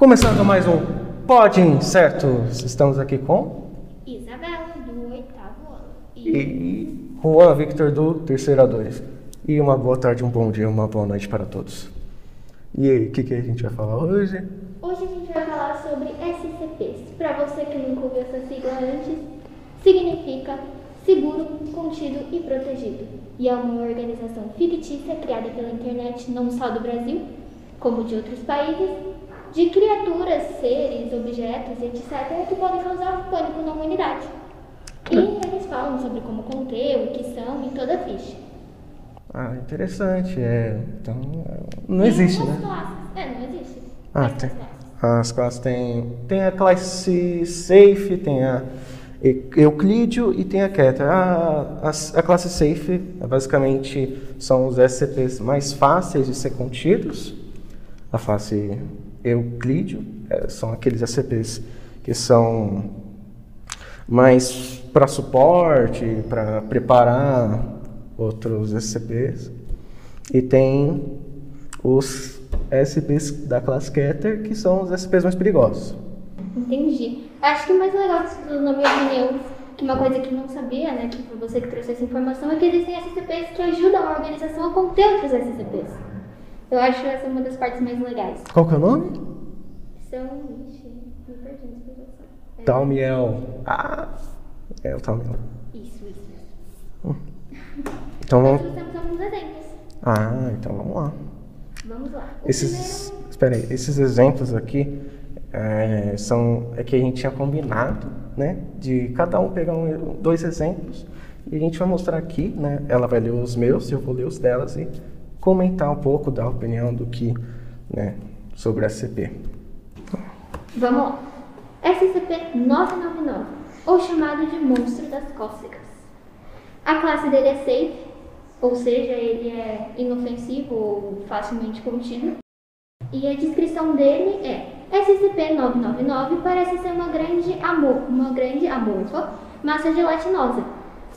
Começando mais um Podem, certo? Estamos aqui com Isabela, do oitavo ano. E e Juan Victor do terceiro A2. E uma boa tarde, um bom dia, uma boa noite para todos. E aí, o que, que a gente vai falar hoje? hoje a gente vai falar sobre SCPs. Para você que nunca ouviu essa sigla antes, significa Seguro, Contido e Protegido. E é uma organização fictícia criada pela internet não só do Brasil, como de outros países, de criaturas, seres, objetos, etc., que podem causar pânico na humanidade. E eles falam sobre como conter, o que são e toda a ficha. Ah, interessante. É, então, não E existe, né? classes. É, não existe. Ah, tem. as classes. As classes tem, tem a classe Safe, tem a Euclídeo e tem a Keter. A, a, a classe Safe, é, basicamente, são os SCPs mais fáceis de ser contidos. A classe Euclídeo é, são aqueles SCPs que são mais para suporte, para preparar outros SCPs. E tem os SCPs da classe Keter, que são os SCPs mais perigosos. Entendi. Acho que o mais legal disso na minha opinião, que uma coisa que não sabia, né, que foi você que trouxe essa informação, é que existem SCPs que ajudam a organização a conter outros SCPs. Eu acho essa uma das partes mais legais. Qual que é o nome? São. Ixi, me perdi na explicação. É, Talmiel. Ah, é o Talmiel. Isso, isso. Então Nós vamos. trouxemos alguns exemplos. Ah, então vamos lá. Vamos lá. O Esses, espera aí, esses exemplos aqui é, são é que a gente tinha combinado, né, de cada um pegar um- dois exemplos e a gente vai mostrar aqui, né, ela vai ler os meus e eu vou ler os delas e comentar um pouco da opinião do que, né, sobre a SCP. Vamos lá. SCP-999, ou chamado de Monstro das Cócegas. A classe dele é safe, ou seja, ele é inofensivo ou facilmente contido. E a descrição dele é: SCP-999 parece ser uma grande, amor, uma grande amorfa massa gelatinosa,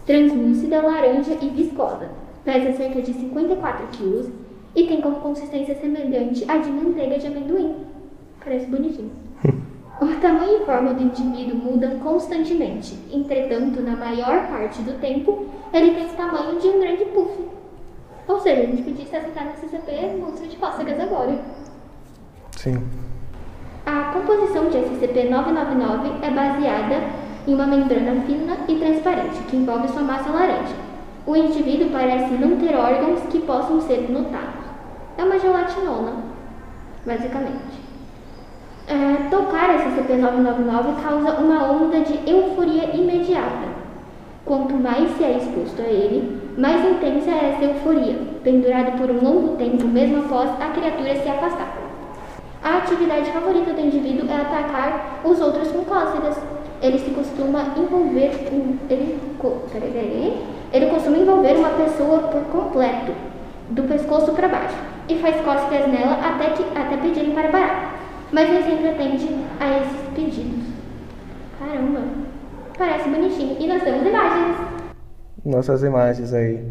translúcida, laranja e viscosa. Pesa cerca de 54 quilos e tem como consistência semelhante à de manteiga de amendoim. Parece bonitinho. O tamanho e forma do indivíduo mudam constantemente. Entretanto, na maior parte do tempo, ele tem o tamanho de um grande puff. Ou seja, a gente podia estar sentado no CCP monstro de cócegas agora. Sim. A composição de SCP-999 é baseada em uma membrana fina e transparente que envolve sua massa laranja. O indivíduo parece não ter órgãos que possam ser notados. É uma gelatinona, basicamente. É, tocar SCP-999 causa uma onda de euforia imediata. Quanto mais se é exposto a ele, mais intensa é essa euforia, pendurada por um longo tempo mesmo após a criatura se afastar. A atividade favorita do indivíduo é atacar os outros com cócegas. Ele se costuma envolver um, ele, peraí, peraí. Ele costuma envolver uma pessoa por completo, do pescoço para baixo, e faz cócegas nela até que até pedirem para parar. Mas nem sempre atende a esses pedidos. Caramba, parece bonitinho. E nós temos imagens. Nossas imagens aí,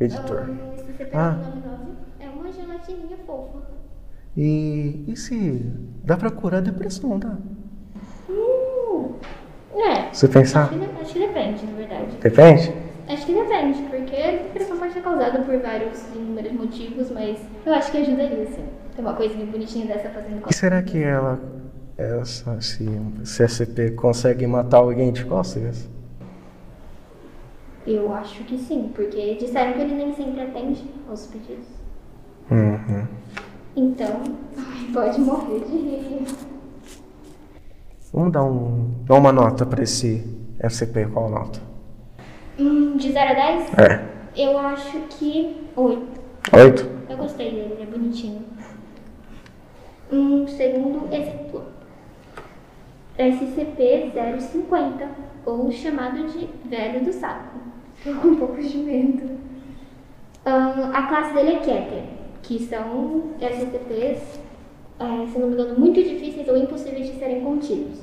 editor. Ah, Esse CP Ah. 999 é uma gelatininha fofa. E, e se dá pra curar a depressão, dá? Uh, é. Você pensar? Acho que, acho que depende, na verdade. Depende? Acho que depende, porque a depressão pode ser causada por vários inúmeros motivos, mas eu acho que ajudaria, sim. Tem uma coisinha bonitinha dessa fazendo E coisa. será que ela, essa, se, SCP consegue matar alguém de cócegas? Eu acho que sim, porque disseram que ele nem sempre atende aos pedidos. Uhum. Então, pode morrer de rir. Vamos dar, um, dar uma nota pra esse SCP, qual nota? Hum, de 0 a 10? É. Eu acho que 8. Oito? Eu gostei dele, ele é bonitinho. Um segundo exemplo. SCP-050, ou chamado de Velho do Saco. Tô com um pouco de medo. Ahn, a classe dele é Keter, que são SCPs, eh, se não me engano, muito difíceis ou impossíveis de serem contidos.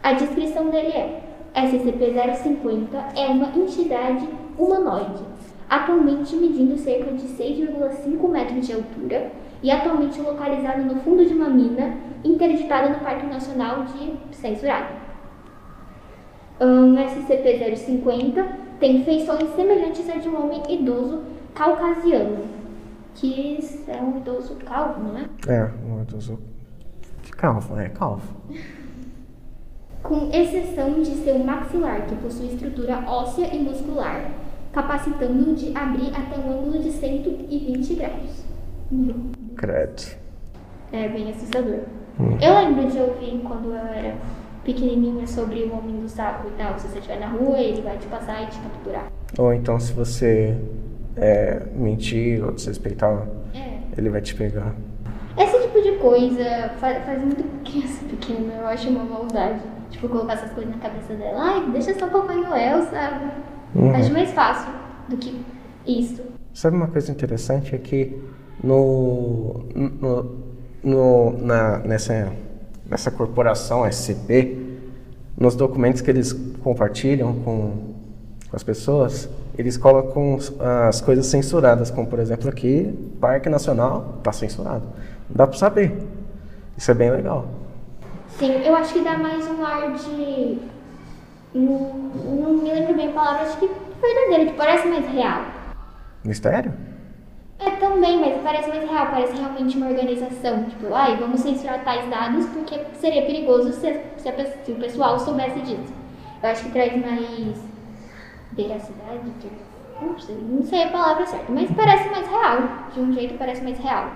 A descrição dele é: SCP-050 é uma entidade humanoide, atualmente medindo cerca de 6,5 metros de altura e atualmente localizado no fundo de uma mina interditada no Parque Nacional de Censurado. Um SCP-050 tem feições semelhantes a de um homem idoso caucasiano, que é um idoso calvo, não é? É, um idoso calvo, é calvo. Com exceção de seu maxilar, que possui estrutura óssea e muscular, capacitando-o de abrir até um ângulo de 120 graus. Credo. É bem assustador. Eu lembro de ouvir quando eu era pequenininha sobre o homem do saco e tal. Se você estiver na rua, ele vai te passar e te capturar. Ou então se você é, mentir ou desrespeitar, É. ele vai te pegar. Esse tipo de coisa faz, faz muito criança pequena, eu acho uma maldade. Tipo, colocar essas coisas na cabeça dela. Ai, deixa só o Papai Noel, sabe? Uhum. Acho mais fácil do que isso. Sabe uma coisa interessante é que no, no, no- na, nessa, nessa corporação SCP, nos documentos que eles compartilham com, com as pessoas, eles colocam as coisas censuradas, como por exemplo aqui, Parque Nacional está censurado. Dá para saber. Isso é bem legal. Sim, eu acho que dá mais um ar de. Não, não me lembro bem a palavra, acho que verdadeiro, que parece mais real. Mistério? É também, mas parece mais real, parece realmente uma organização. Tipo, ai, vamos censurar tais dados porque seria perigoso se, se, a se o pessoal soubesse disso. Eu acho que traz mais veracidade. Não sei, não sei a palavra certa, mas parece mais real. De um jeito parece mais real.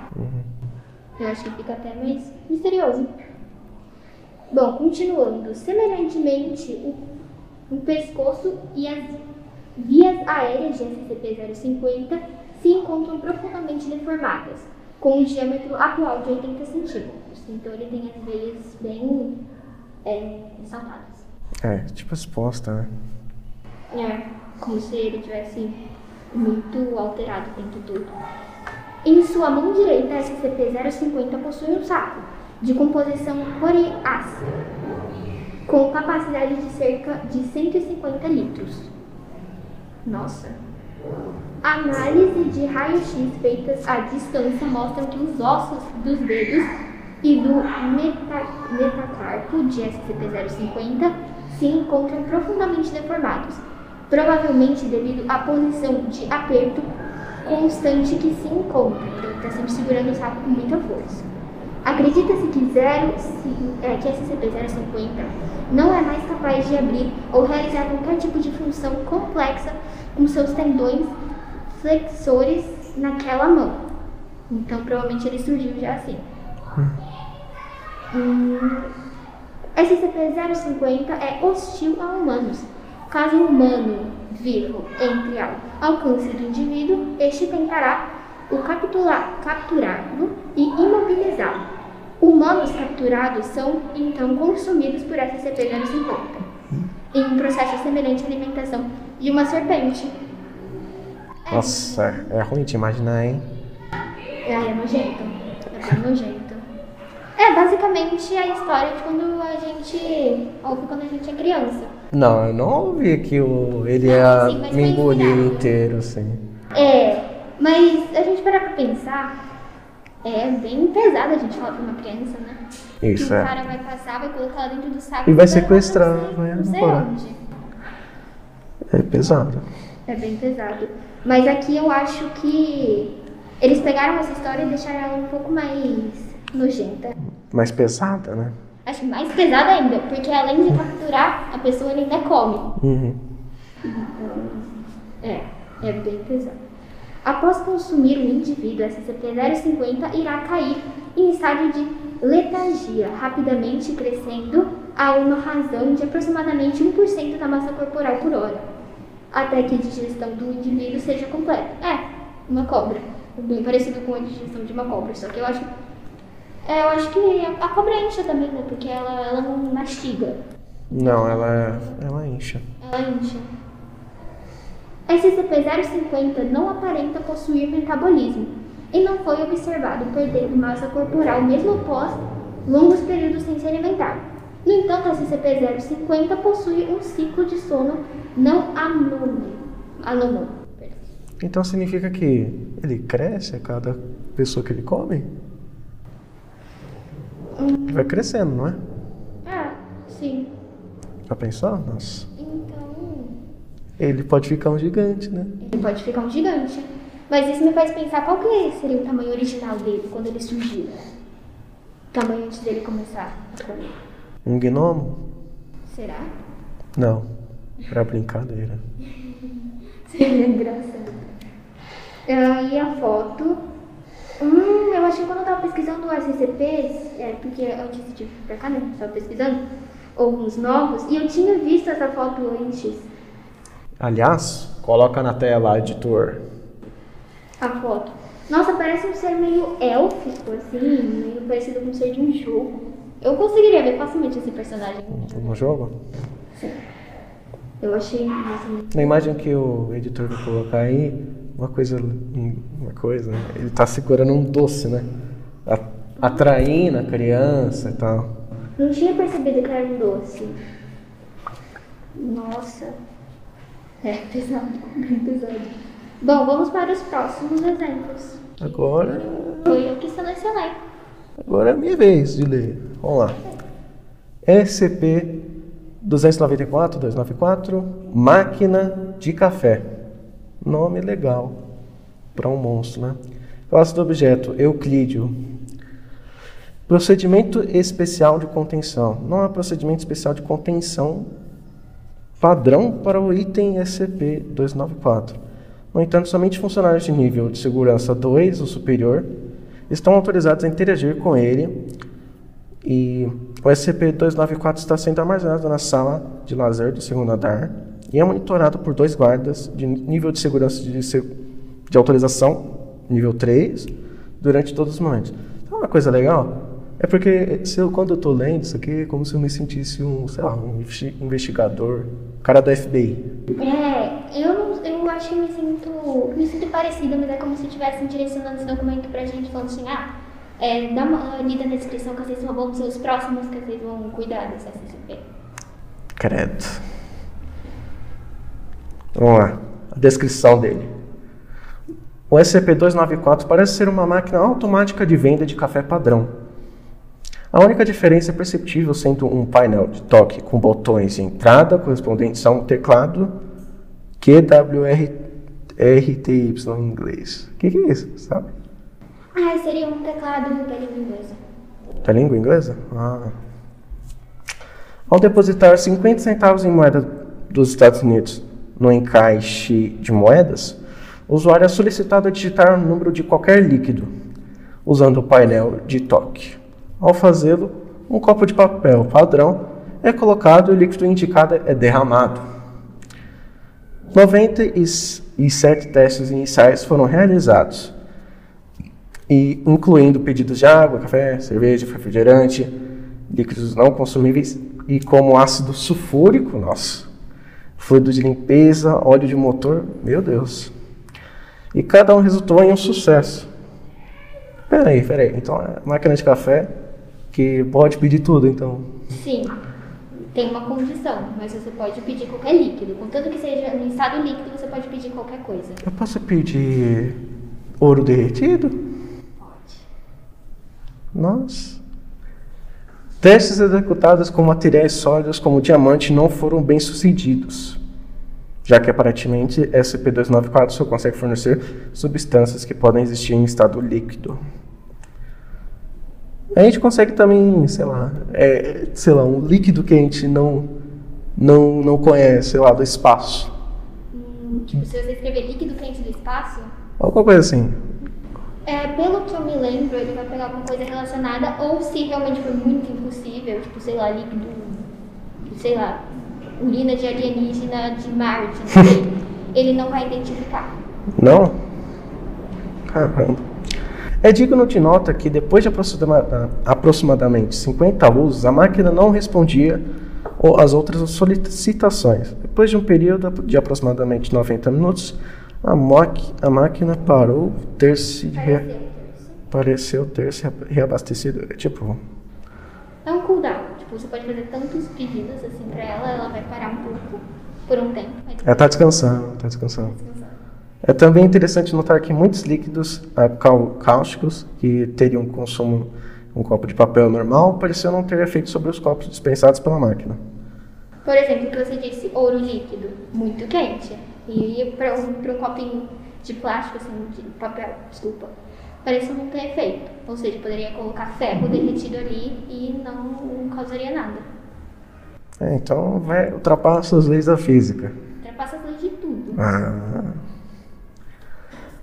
Eu acho que fica até mais misterioso. Bom, continuando. Semelhantemente, o, o pescoço e as vias aéreas de SCP-050 se encontram profundamente deformadas, com um diâmetro atual de 80 centímetros. Então ele tem as veias bem é, ressaltadas. É, tipo exposta, né? É, como se ele tivesse muito alterado o tempo todo. Em sua mão direita, a SCP-050 possui um saco de composição coreácea, com capacidade de cerca de 150 litros. Nossa! Análise de raio-x feitas à distância mostram que os ossos dos dedos e do meta- metacarpo de SCP-050 se encontram profundamente deformados, provavelmente devido à posição de aperto constante que se encontra. Então, ele está sempre segurando o saco com muita força. Acredita-se que, zero, se- é, que SCP-050 não é mais capaz de abrir ou realizar qualquer tipo de função complexa com seus tendões flexores naquela mão. Então, provavelmente ele surgiu já assim. Hum, SCP-050 é hostil a humanos. Caso um humano vivo entre ao alcance do indivíduo, este tentará o capturá-lo e imobilizá-lo. Humanos capturados são então consumidos por SCP-050, em um processo semelhante à alimentação de uma serpente. Nossa, é ruim de imaginar, hein? É, é nojento. É bem nojento. É basicamente a história de quando a gente. ouve quando a gente é criança. Não, eu não ouvi que o, ele Não, ia me foi engolir inteiro, assim. É, mas a gente parar pra pensar, é bem pesado a gente falar pra uma criança, né? Isso, que o é. cara vai passar, vai colocar ela dentro do saco E vai sequestrar, vai Não sei onde. É pesado. É bem pesado. Mas aqui eu acho que eles pegaram essa história e deixaram ela um pouco mais nojenta. Mais pesada, né? Acho mais pesada ainda, porque além de capturar, a pessoa ainda come. Uhum. É, é bem pesado. Após consumir o indivíduo, SCP-050 irá cair em estágio de letargia, rapidamente crescendo a uma razão de aproximadamente 1% da massa corporal por hora, até que a digestão do indivíduo seja completa. É, uma cobra. Bem parecido com a digestão de uma cobra, só que eu acho. É, eu acho que a, a cobra incha também, né? Porque ela, ela não mastiga. Não, ela, ela incha. Ela incha. SCP-050 não aparenta possuir metabolismo e não foi observado perdendo massa corporal mesmo após longos períodos sem se alimentar. No entanto, a SCP-050 possui um ciclo de sono não anômalo. Então significa que ele cresce a cada pessoa que ele come? Ele vai crescendo, não é? Ah, sim. Já pensou? Nossa. Ele pode ficar um gigante, né? Ele pode ficar um gigante. Mas isso me faz pensar qual que seria o tamanho original dele quando ele surgiu. O tamanho antes dele começar a comer. Um gnomo? Será? Não. Pra brincadeira. Seria engraçado. Ah, e a foto. Hum, eu achei que quando eu tava pesquisando o SCPs, é, porque antes de vir pra cá, né? Tava pesquisando alguns novos, e eu tinha visto essa foto antes. Aliás, coloca na tela, editor. A foto. Nossa, parece um ser meio élfico, assim, meio parecido com um ser de um jogo. Eu conseguiria ver facilmente esse personagem. No jogo? Sim. Eu achei Na imagem que o editor vai colocar aí, uma coisa. Uma coisa, né? Ele tá segurando um doce, né? Atraindo a criança e tal. Não tinha percebido que era um doce. Nossa. É pesado, bem pesado. Bom, vamos para os próximos exemplos. Agora. Foi eu que selecionei. Agora é a minha vez de ler. Vamos lá. SCP 294, 294, máquina de café. Nome legal para um monstro, né? Classe do objeto, Euclídeo. Procedimento especial de contenção. Não é procedimento especial de contenção padrão para o item SCP-294. No entanto, somente funcionários de nível de segurança 2 ou superior estão autorizados a interagir com ele e o SCP-294 está sendo armazenado na sala de lazer do segundo andar e é monitorado por dois guardas de nível de segurança de, de autorização, nível 3, durante todos os momentos. Então, uma coisa legal é porque se eu, quando eu estou lendo isso aqui, é como se eu me sentisse um, sei lá, um investi- investigador, cara da FBI. É, eu, eu acho que me sinto, me sinto parecida, mas é como se estivessem direcionando esse documento pra gente, falando assim, ah, é, dá uma lida na descrição que vocês vão ser os próximos que vocês vão cuidar desse SCP. Credo. Vamos lá. A descrição dele. O SCP-294 parece ser uma máquina automática de venda de café padrão. A única diferença é perceptível sendo um painel de toque com botões de entrada correspondentes a um teclado QWRTY em inglês. O que, que é isso, sabe? Ah, seria um teclado da língua inglesa. Da língua inglesa? Ah. Ao depositar 50 centavos em moeda dos Estados Unidos no encaixe de moedas, o usuário é solicitado a digitar o número de qualquer líquido, usando o painel de toque. Ao fazê-lo, um copo de papel padrão é colocado e o líquido indicado é derramado. 97 testes iniciais foram realizados, e incluindo pedidos de água, café, cerveja, refrigerante, líquidos não consumíveis e como ácido sulfúrico, nossa, fluido de limpeza, óleo de motor, meu Deus. E cada um resultou em um sucesso. Peraí, peraí, então é máquina de café que pode pedir tudo, então. Sim, tem uma condição, mas você pode pedir qualquer líquido. Contanto que seja em estado líquido, você pode pedir qualquer coisa. Eu posso pedir ouro derretido? Pode. Nossa. Testes executados com materiais sólidos como diamante não foram bem sucedidos, já que aparentemente SCP-294 só consegue fornecer substâncias que podem existir em estado líquido. A gente consegue também, sei lá, é, sei lá, um líquido que a gente não, não, não conhece, sei lá, do espaço. Hum, tipo, se você escrever líquido quente do espaço, Alguma coisa assim. é, pelo que eu me lembro, ele vai pegar alguma coisa relacionada, ou se realmente for muito impossível, tipo, sei lá, líquido, sei lá, urina de alienígena de Marte, sei, ele não vai identificar. Não? Caramba. É digno de nota que depois de aproxima- aproximadamente 50 usos, a máquina não respondia às outras solicitações. Depois de um período de aproximadamente 90 minutos, a, a máquina parou ter se rea- Pareceu. ter se reabastecido. É Tipo, É um cooldown, tipo, você pode fazer tantos pedidos assim pra ela, ela vai parar um pouco, por um tempo, ela tá descansando, tá descansando. descansar. É também interessante notar que muitos líquidos ah, cáusticos que teriam consumo um copo de papel normal pareciam não ter efeito sobre os copos dispensados pela máquina. Por exemplo, o que você disse, ouro líquido, muito quente. E para um, pra um copinho de plástico, assim, de papel, desculpa, parece não ter efeito. Ou seja, poderia colocar ferro derretido ali e não, não causaria nada. É, então vai ultrapassa as leis da física. Ultrapassa as leis de tudo. Ah.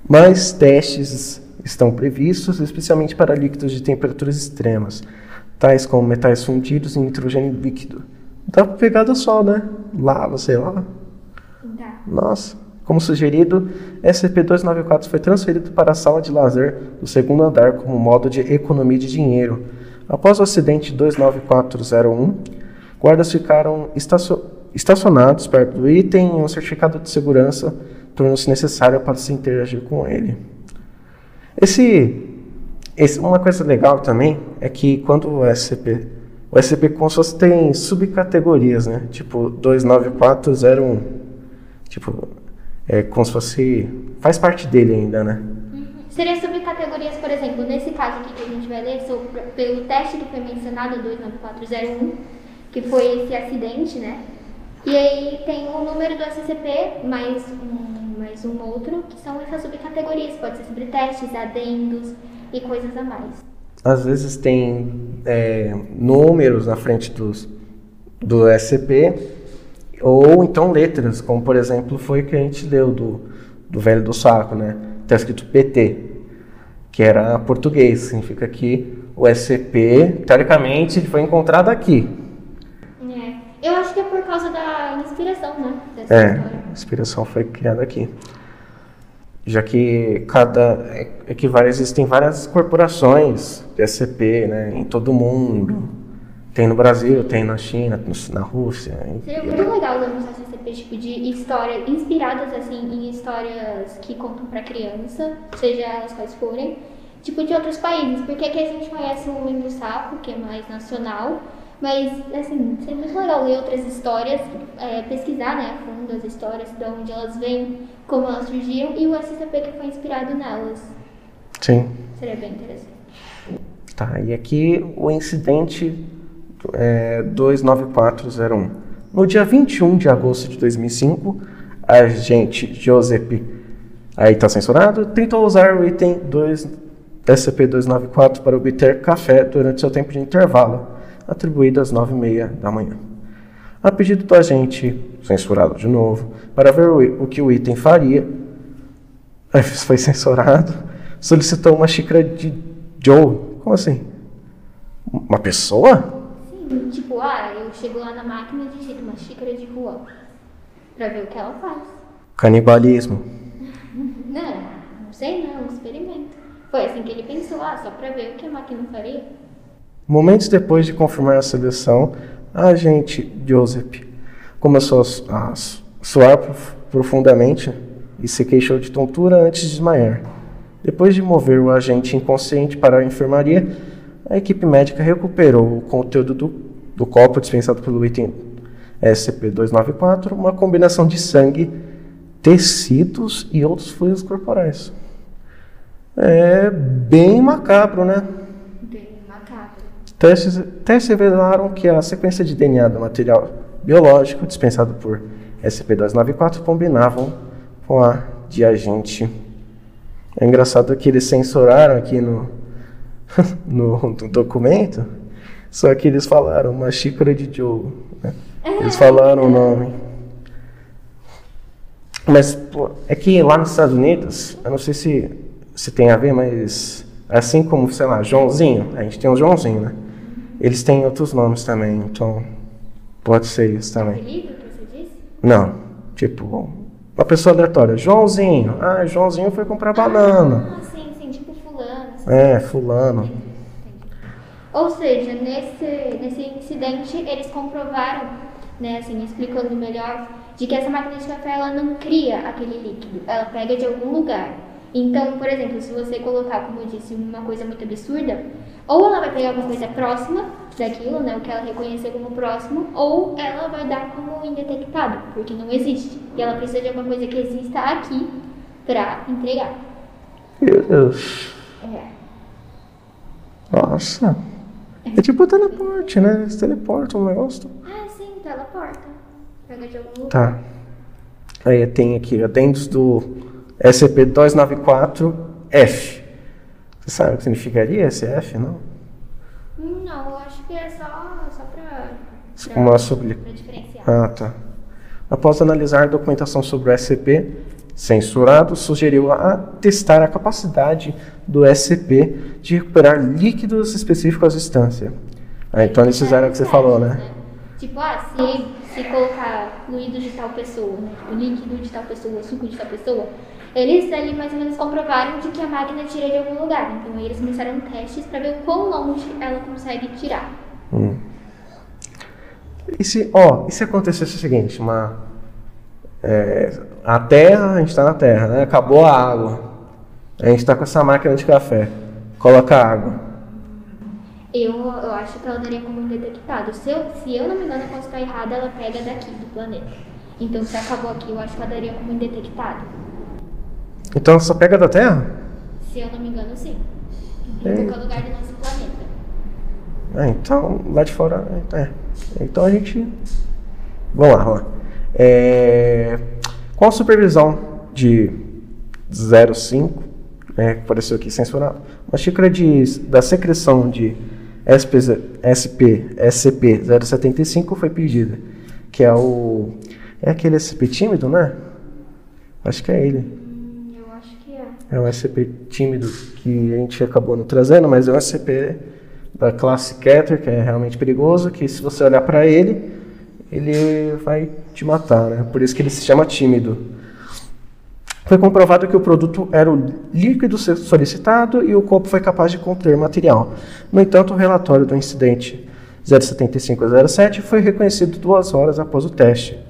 Mas testes estão previstos, especialmente para líquidos de temperaturas extremas, tais como metais fundidos e nitrogênio líquido. Dá para pegar do sol, né? Lava, sei lá. Tá. Nossa. Como sugerido, SCP-294 foi transferido para a sala de lazer do segundo andar como modo de economia de dinheiro. Após o acidente 29401, guardas ficaram estacio- estacionados perto do item e um certificado de segurança tornou-se necessário para se interagir com ele. Esse, esse- uma coisa legal também é que quando o SCP, o SCP como se fosse tem subcategorias, né? Tipo 29401. Tipo, é como se fosse faz parte dele ainda, né? Seria sobre categorias, por exemplo, nesse caso aqui que a gente vai ler, sobre, pelo teste que foi mencionado, 29401, que foi esse acidente, né? E aí tem o número do SCP, mais um, mais um outro, que são essas subcategorias. Pode ser sobre testes, adendos e coisas a mais. Às vezes tem é, números na frente dos, do SCP, ou então letras, como por exemplo foi que a gente leu do, do velho do saco, né? Está escrito PT, que era português, significa que o SCP, teoricamente, foi encontrado aqui. É. Eu acho que é por causa da inspiração, né? Dessa É, história. Inspiração foi criada aqui. Já que cada. É, é que várias, existem várias corporações de SCP, né? Em todo o mundo. Tem no Brasil, tem na China, na Rússia. Seria muito legal lançar SCP tipo de história inspiradas assim em histórias que contam pra criança, seja elas quais forem, tipo de outros países, porque aqui a gente conhece o Homem do Sapo, que é mais nacional, mas assim, seria muito legal ler outras histórias, é, pesquisar né, a fundo as histórias, de onde elas vêm, como elas surgiram, e o SCP que foi inspirado nelas. Sim. Seria bem interessante. Tá, e aqui o incidente é, 29401. No dia 21 de agosto de 2005, a agente Joseph, aí está censurado, tentou usar o item 2, SCP-294 para obter café durante seu tempo de intervalo, atribuído às 9h30 da manhã. A pedido do agente, censurado de novo, para ver o, que o item faria, foi censurado, solicitou uma xícara de Joe. Como assim? Uma pessoa? Sim, tipo, ah, eu chego lá na máquina e digito uma xícara de Juan, pra ver o que ela faz. Canibalismo. Não, não sei não, um experimento. Foi assim que ele pensou, ah, só pra ver o que a máquina faria. Momentos depois de confirmar a seleção, a agente Joseph começou a su- a su- suar prof- profundamente e se queixou de tontura antes de desmaiar. Depois de mover o agente inconsciente para a enfermaria, a equipe médica recuperou o conteúdo do, do copo dispensado pelo item SCP-294, uma combinação de sangue, tecidos e outros fluidos corporais. É bem macabro, né? Testes, testes revelaram que a sequência de DNA do material biológico dispensado por SCP-294 combinavam com a de agente. É engraçado que eles censuraram aqui no, no, no documento, só que eles falaram uma xícara de Joe. né? Eles falaram o nome. Mas pô, é que lá nos Estados Unidos, eu não sei se, se tem a ver, mas assim como, sei lá, Joãozinho, a gente tem o Joãozinho, né? Eles têm outros nomes também, então pode ser isso também. Apelido que você disse? Não, tipo, uma pessoa aleatória, Joãozinho, ah, Joãozinho foi comprar banana. Ah, sim, sim, tipo fulano. assim. É, fulano. Ou seja, nesse, nesse incidente eles comprovaram, né, assim, explicando melhor, de que essa máquina de café ela não cria aquele líquido, ela pega de algum lugar. Então, por exemplo, se você colocar, como eu disse, uma coisa muito absurda, ou ela vai pegar alguma coisa próxima daquilo, né, o que ela reconhecer como próximo, ou ela vai dar como indetectável, porque não existe. E ela precisa de alguma coisa que exista aqui pra entregar. Meu Deus. É. Nossa. É tipo teleporte, né? Eles teleportam o negócio. Ah, sim, teleporta. Pega de algum lugar. Tá. Aí tem aqui, adendos do SCP-294-F. Você sabe o que significaria esse F, não? Não, eu acho que é só, só pra, pra, Uma sobre... pra diferenciar. Ah, tá. Após analisar a documentação sobre o SCP, censurado, sugeriu a testar a capacidade do SCP de recuperar líquidos específicos à distância. Ah, então eles fizeram o que você falou, né? Tipo, ah, se, se colocar fluido de tal pessoa, né? Tipo, líquido de tal pessoa, suco de tal pessoa, eles ali mais ou menos comprovaram de que a máquina tira de algum lugar. Então aí eles começaram testes pra ver o quão longe ela consegue tirar. E se, ó, e se acontecesse o seguinte, uma, é, a Terra, a gente está na Terra, né? Acabou a água. A gente está com essa máquina de café. Coloca água. Eu, eu acho que ela daria como indetectável. Se eu, se eu não me engano, eu posso estar errada, ela pega daqui, do planeta. Então se acabou aqui, eu acho que ela daria como indetectável. Então só pega da Terra? Se eu não me engano, sim. Em Eita. qualquer lugar do nosso planeta. É, então, lá de fora. É. Então a gente. Vamos lá, vamos lá. É, com a supervisão de 05, né, que apareceu aqui censurado, uma xícara de, da secreção de SP, SP, SCP-075 foi pedida, que é o. É aquele SCP tímido, né? Acho que é ele. É. Um SCP tímido que a gente acabou não trazendo, mas é um SCP da classe Keter, que é realmente perigoso, que se você olhar para ele, ele vai te matar, né? Por isso que ele se chama tímido. Foi comprovado que o produto era o líquido solicitado e o copo foi capaz de conter material. No entanto, o relatório do incidente 07507 foi reconhecido duas horas após o teste.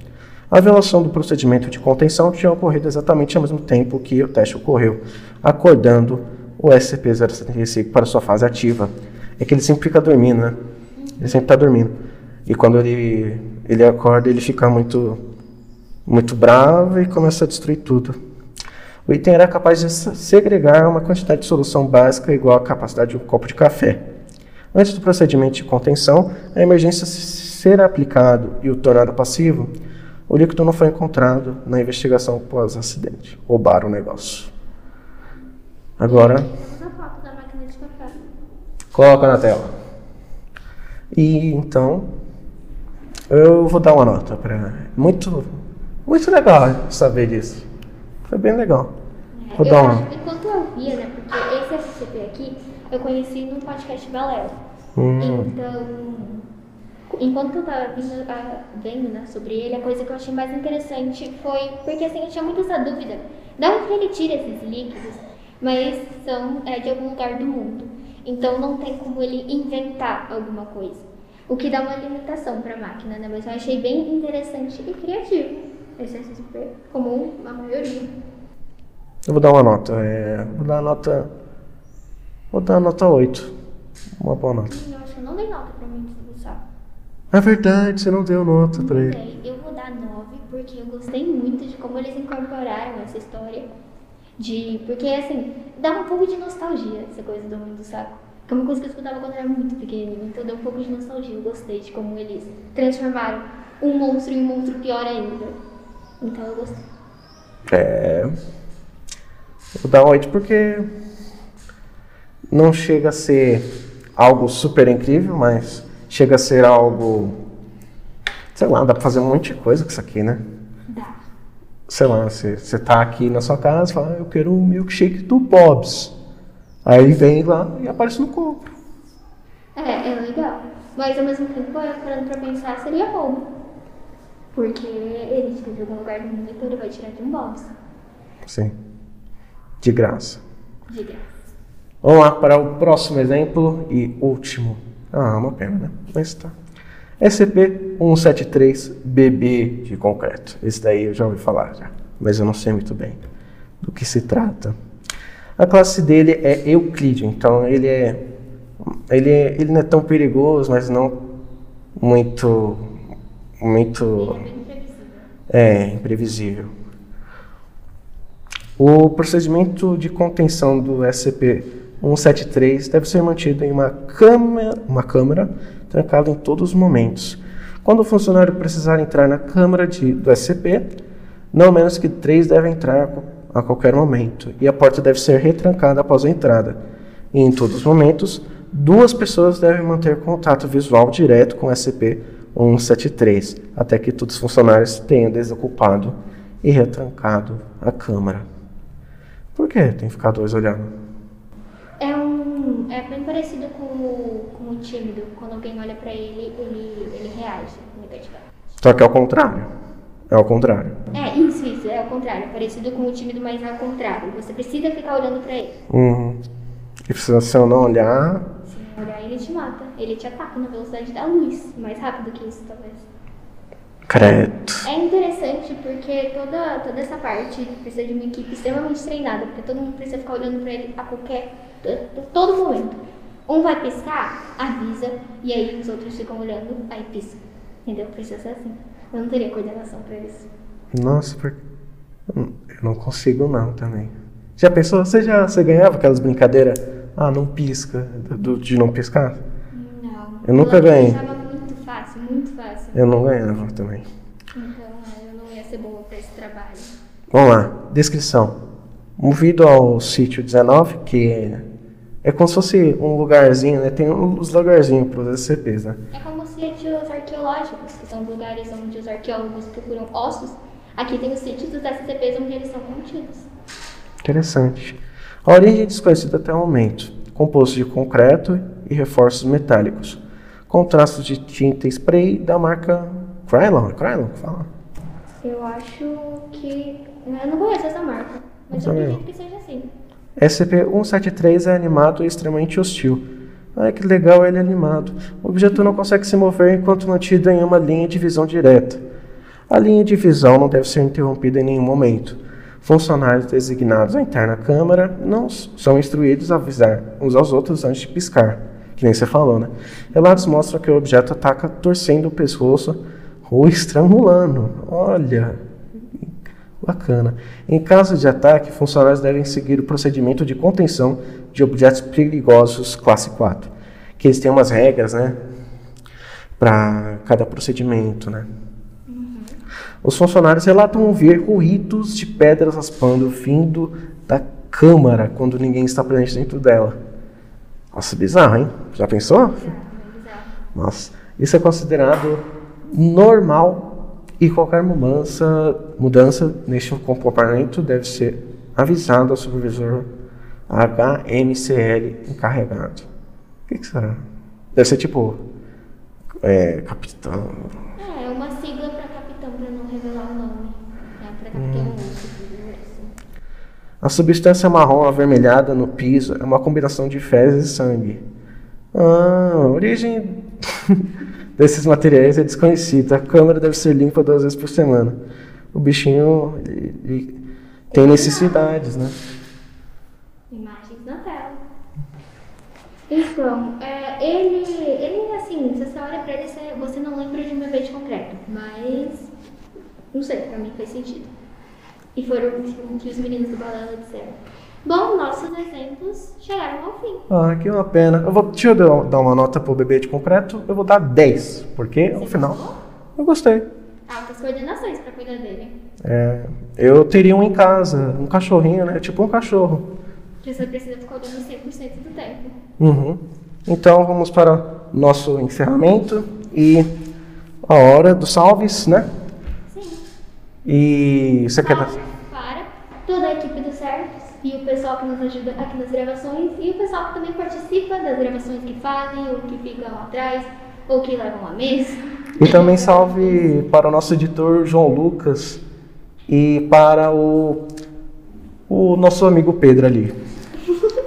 A violação do procedimento de contenção tinha ocorrido exatamente ao mesmo tempo que o teste ocorreu, acordando o SCP-075 para sua fase ativa. É que ele sempre fica dormindo, né? Ele sempre está dormindo. E quando ele, ele acorda, ele fica muito, muito bravo e começa a destruir tudo. O item era capaz de se- segregar uma quantidade de solução básica igual à capacidade de um copo de café. Antes do procedimento de contenção, a emergência ser aplicado e o tornado passivo, o líquido não foi encontrado na investigação pós-acidente. Roubaram o negócio. Agora, coloca na tela. E então, eu vou dar uma nota para muito, muito legal saber disso. Foi bem legal. Vou eu dar uma. acho enquanto eu via, né? Porque esse SCP aqui eu conheci no podcast Balela. Hum. Então, enquanto eu tava vindo, ah, vendo né, sobre ele, a coisa que eu achei mais interessante foi porque assim, eu tinha muito essa dúvida. Da onde ele tira esses líquidos? Mas são é, de algum lugar do mundo. Então não tem como ele inventar alguma coisa. O que dá uma limitação para a máquina, né? Mas eu achei bem interessante e criativo. Esse SCP, como a maioria. Eu vou dar uma nota. é, vou dar uma nota. Vou dar uma nota 8. Uma boa nota. Eu acho que eu não dei nota pra mim. É verdade, você não deu nota pra ele. Bem, eu vou dar 9 porque eu gostei muito de como eles incorporaram essa história. De, porque assim, dá um pouco de nostalgia essa coisa do Homem do Saco. Que é uma coisa que eu escutava quando eu era muito pequenininho, então deu um pouco de nostalgia. Eu gostei de como eles transformaram um monstro em um monstro pior ainda. Então eu gostei. É. Vou dar um 8 porque não chega a ser algo super incrível, mas chega a ser algo. Sei lá, dá pra fazer um monte de coisa com isso aqui, né? Dá. Sei lá, você, tá aqui na sua casa e fala, "Ah, eu quero um milkshake do Bob's. Aí vem lá e aparece no copo. É, é legal. Mas ao mesmo tempo, parando pra pensar, seria roubo. Porque ele tira de algum lugar do mundo, então ele vai tirar de um box. Sim. De graça. De graça. Vamos lá para o próximo exemplo e último. Ah, uma pena, né? Mas tá. SCP-173-BB de concreto. Esse daí eu já ouvi falar já, mas eu não sei muito bem do que se trata. A classe dele é Euclídeo, então ele é ele, é, ele não é tão perigoso, mas não muito muito é imprevisível. O procedimento de contenção do SCP-173 deve ser mantido em uma câmera, uma câmera trancada em todos os momentos. Quando o funcionário precisar entrar na câmara de, do SCP, não menos que três devem entrar a qualquer momento, e a porta deve ser retrancada após a entrada. E em todos os momentos, duas pessoas devem manter contato visual direto com o SCP-173, até que todos os funcionários tenham desocupado e retrancado a câmara. Por que tem que ficar dois olhando? É um. É bem parecido com o, com o tímido. Quando alguém olha pra ele, ele, ele reage negativamente. Só que é o contrário. É ao contrário. É, isso, isso, é ao contrário. É parecido com o tímido, mas é ao contrário. Você precisa ficar olhando pra ele. Uhum. E se você não olhar. Se não olhar, ele te mata. Ele te ataca na velocidade da luz. Mais rápido que isso, talvez. Credo. É interessante porque toda, toda essa parte precisa de uma equipe extremamente treinada, porque todo mundo precisa ficar olhando pra ele a qualquer. a todo momento. Um vai piscar, avisa, e aí os outros ficam olhando, aí pisca. Entendeu? Precisa ser assim. Eu não teria coordenação pra isso. Nossa, por... eu não consigo não também. Já pensou? Você já você ganhava aquelas brincadeiras? Ah, não pisca, do, de não piscar? Não. Eu nunca ganhei. achava muito fácil, muito fácil. Eu não ganhava também. Então é, eu não ia ser boa pra esse trabalho. Vamos lá, descrição. Movido ao sítio 19, que é como se fosse um lugarzinho, né? Tem os lugarzinhos para os SCPs, né? É como sítios arqueológicos, que são lugares onde os arqueólogos procuram ossos. Aqui tem os sítios dos SCPs onde eles são contidos. Interessante. A origem é desconhecida até o momento. Composto de concreto e reforços metálicos. Com traços de tinta spray da marca Krylon. É Krylon que fala? Eu acho que. Eu não conheço essa marca, mas eu acredito que seja assim. SCP-173 é animado e extremamente hostil. Ai, que legal ele é animado. O objeto não consegue se mover enquanto mantido em uma linha de visão direta. A linha de visão não deve ser interrompida em nenhum momento. Funcionários designados a entrar na câmara não são instruídos a avisar uns aos outros antes de piscar, que nem você falou, né? Relatos mostram que o objeto ataca torcendo o pescoço ou estrangulando. Olha, Bacana. Em caso de ataque, funcionários devem seguir o procedimento de contenção de objetos perigosos classe 4. Que eles têm umas regras, né? Para cada procedimento, né? Os funcionários relatam ouvir ruídos de pedras raspando vindo da câmara quando ninguém está presente dentro dela. Nossa, bizarro, hein? Já pensou? Nossa, isso é considerado normal e qualquer mudança, mudança neste comportamento deve ser avisado ao supervisor HMCL encarregado. O que, que será? Deve ser tipo é, capitão. É, é uma sigla pra capitão, pra não revelar o nome. É, pra capitão ou superior, assim. A substância marrom avermelhada no piso é uma combinação de fezes e sangue. Ah, a origem desses materiais é desconhecida. A câmara deve ser limpa duas vezes por semana. O bichinho ele- ele tem necessidades, né? Imagens na tela. Então, é, ele, ele, assim, se você olha pra ele, você, não lembra de um bebê de concreto. Mas, não sei, pra mim faz sentido. E foram o que os meninos do Balela disseram. Bom, nossos exemplos chegaram ao fim. Ah, que uma pena. Eu vou, deixa eu dar- uma nota pro bebê de concreto. Eu vou dar 10, porque no Você final gostou? eu gostei. Altas coordenações pra cuidar dele. É, eu teria um em casa, um cachorrinho, né? Tipo um cachorro. Você precisa ficar olhando 100% do tempo. Uhum. Então vamos para nosso encerramento e a hora dos salves, né? E você quer para toda a equipe do Service e o pessoal que nos ajuda aqui nas gravações e o pessoal que também participa das gravações que fazem ou que ficam atrás ou que levam a mesa. E também salve para o nosso editor João Lucas e para o, o nosso amigo Pedro ali.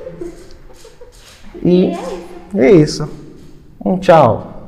E E é isso. é isso. Um tchau.